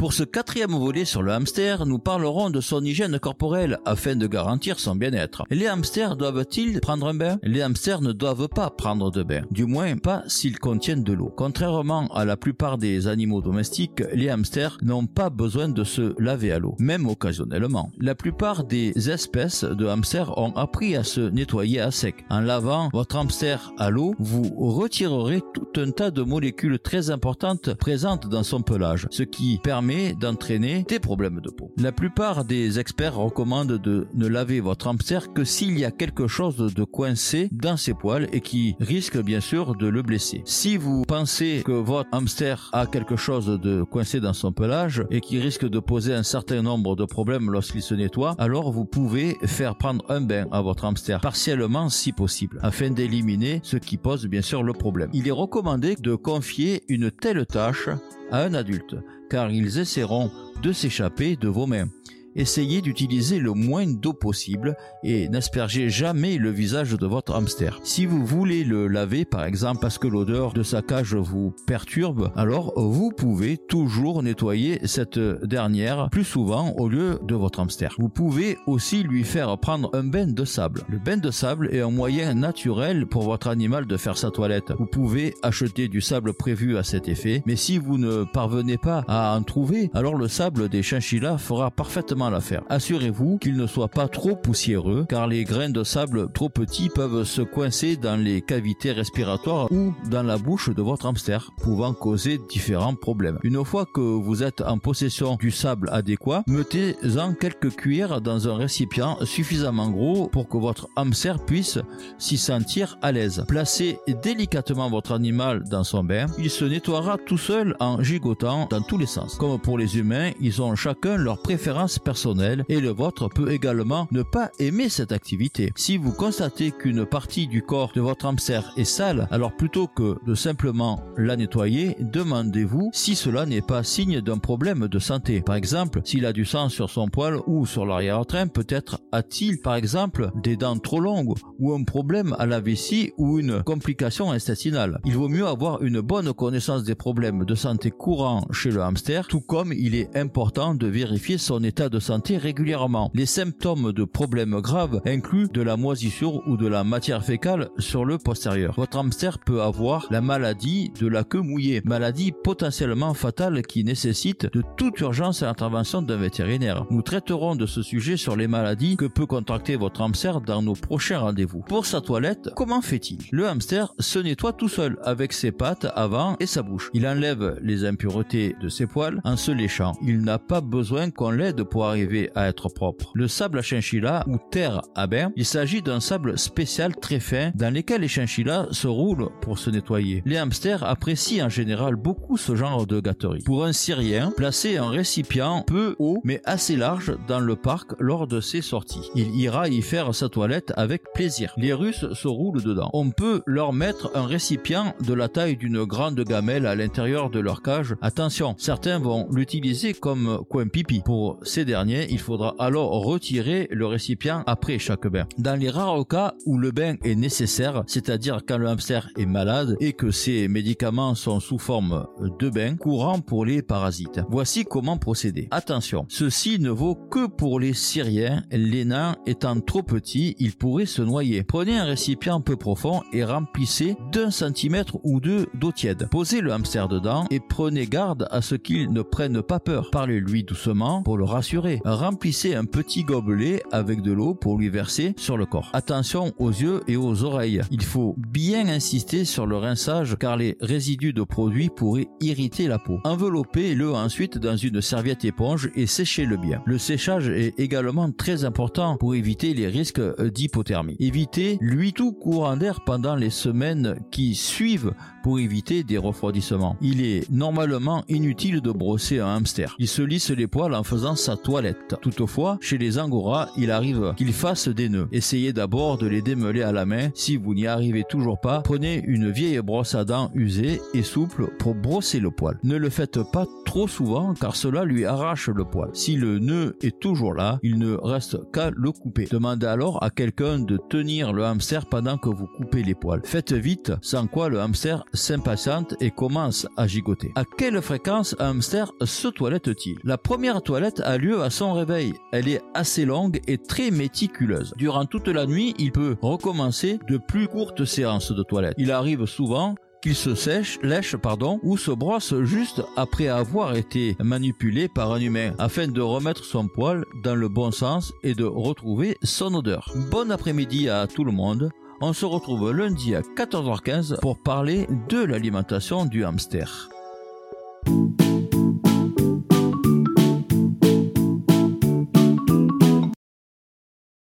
Pour ce quatrième volet sur le hamster, nous parlerons de son hygiène corporelle afin de garantir son bien-être. Les hamsters doivent-ils prendre un bain? Les hamsters ne doivent pas prendre de bain, du moins pas s'ils contiennent de l'eau. Contrairement à la plupart des animaux domestiques, les hamsters n'ont pas besoin de se laver à l'eau, même occasionnellement. La plupart des espèces de hamsters ont appris à se nettoyer à sec. En lavant votre hamster à l'eau, vous retirerez tout un tas de molécules très importantes présentes dans son pelage, ce qui permet d'entraîner des problèmes de peau. La plupart des experts recommandent de ne laver votre hamster que s'il y a quelque chose de coincé dans ses poils et qui risque bien sûr de le blesser. Si vous pensez que votre hamster a quelque chose de coincé dans son pelage et qui risque de poser un certain nombre de problèmes lorsqu'il se nettoie, alors vous pouvez faire prendre un bain à votre hamster, partiellement si possible, afin d'éliminer ce qui pose bien sûr le problème. Il est recommandé de confier une telle tâche à un adulte, car ils essaieront de s'échapper de vos mains essayez d'utiliser le moins d'eau possible et n'aspergez jamais le visage de votre hamster. Si vous voulez le laver par exemple parce que l'odeur de sa cage vous perturbe, alors vous pouvez toujours nettoyer cette dernière plus souvent au lieu de votre hamster. Vous pouvez aussi lui faire prendre un bain de sable. Le bain de sable est un moyen naturel pour votre animal de faire sa toilette. Vous pouvez acheter du sable prévu à cet effet, mais si vous ne parvenez pas à en trouver, alors le sable des chinchillas fera parfaitement l'affaire. Assurez-vous qu'il ne soit pas trop poussiéreux car les grains de sable trop petits peuvent se coincer dans les cavités respiratoires ou dans la bouche de votre hamster, pouvant causer différents problèmes. Une fois que vous êtes en possession du sable adéquat, mettez-en quelques cuillères dans un récipient suffisamment gros pour que votre hamster puisse s'y sentir à l'aise. Placez délicatement votre animal dans son bain, il se nettoiera tout seul en gigotant dans tous les sens. Comme pour les humains, ils ont chacun leur préférence personnel et le vôtre peut également ne pas aimer cette activité. Si vous constatez qu'une partie du corps de votre hamster est sale, alors plutôt que de simplement la nettoyer, demandez-vous si cela n'est pas signe d'un problème de santé. Par exemple, s'il a du sang sur son poil ou sur l'arrière-train, peut-être a-t-il par exemple des dents trop longues ou un problème à la vessie ou une complication intestinale. Il vaut mieux avoir une bonne connaissance des problèmes de santé courants chez le hamster, tout comme il est important de vérifier son état de santé régulièrement. Les symptômes de problèmes graves incluent de la moisissure ou de la matière fécale sur le postérieur. Votre hamster peut avoir la maladie de la queue mouillée, maladie potentiellement fatale qui nécessite de toute urgence l'intervention d'un vétérinaire. Nous traiterons de ce sujet sur les maladies que peut contracter votre hamster dans nos prochains rendez-vous. Pour sa toilette, comment fait-il? Le hamster se nettoie tout seul avec ses pattes avant et sa bouche. Il enlève les impuretés de ses poils en se léchant. Il n'a pas besoin qu'on l'aide pour arriver à être propre. Le sable à chinchilla ou terre à bain, il s'agit d'un sable spécial très fin dans lequel les chinchillas se roulent pour se nettoyer. Les hamsters apprécient en général beaucoup ce genre de gâterie. Pour un Syrien, placez un récipient peu haut mais assez large dans le parc lors de ses sorties. Il ira y faire sa toilette avec plaisir. Les Russes se roulent dedans. On peut leur mettre un récipient de la taille d'une grande gamelle à l'intérieur de leur cage. Attention, certains vont l'utiliser comme coin pipi. Pour ces il faudra alors retirer le récipient après chaque bain. Dans les rares cas où le bain est nécessaire, c'est-à-dire quand le hamster est malade et que ses médicaments sont sous forme de bain courant pour les parasites. Voici comment procéder. Attention, ceci ne vaut que pour les Syriens, les nains étant trop petits, ils pourraient se noyer. Prenez un récipient peu profond et remplissez d'un centimètre ou deux d'eau tiède. Posez le hamster dedans et prenez garde à ce qu'il ne prenne pas peur. Parlez-lui doucement pour le rassurer Remplissez un petit gobelet avec de l'eau pour lui verser sur le corps. Attention aux yeux et aux oreilles. Il faut bien insister sur le rinçage car les résidus de produits pourraient irriter la peau. Enveloppez-le ensuite dans une serviette éponge et séchez-le bien. Le séchage est également très important pour éviter les risques d'hypothermie. Évitez lui tout courant d'air pendant les semaines qui suivent pour éviter des refroidissements. Il est normalement inutile de brosser un hamster. Il se lisse les poils en faisant sa toile Toutefois, chez les angoras, il arrive qu'ils fassent des nœuds. Essayez d'abord de les démêler à la main. Si vous n'y arrivez toujours pas, prenez une vieille brosse à dents usée et souple pour brosser le poil. Ne le faites pas trop souvent car cela lui arrache le poil. Si le nœud est toujours là, il ne reste qu'à le couper. Demandez alors à quelqu'un de tenir le hamster pendant que vous coupez les poils. Faites vite, sans quoi le hamster s'impatiente et commence à gigoter. À quelle fréquence un hamster se toilette-t-il? La première toilette a lieu son réveil. Elle est assez longue et très méticuleuse. Durant toute la nuit, il peut recommencer de plus courtes séances de toilette. Il arrive souvent qu'il se sèche, lèche pardon, ou se brosse juste après avoir été manipulé par un humain afin de remettre son poil dans le bon sens et de retrouver son odeur. Bon après-midi à tout le monde. On se retrouve lundi à 14h15 pour parler de l'alimentation du hamster.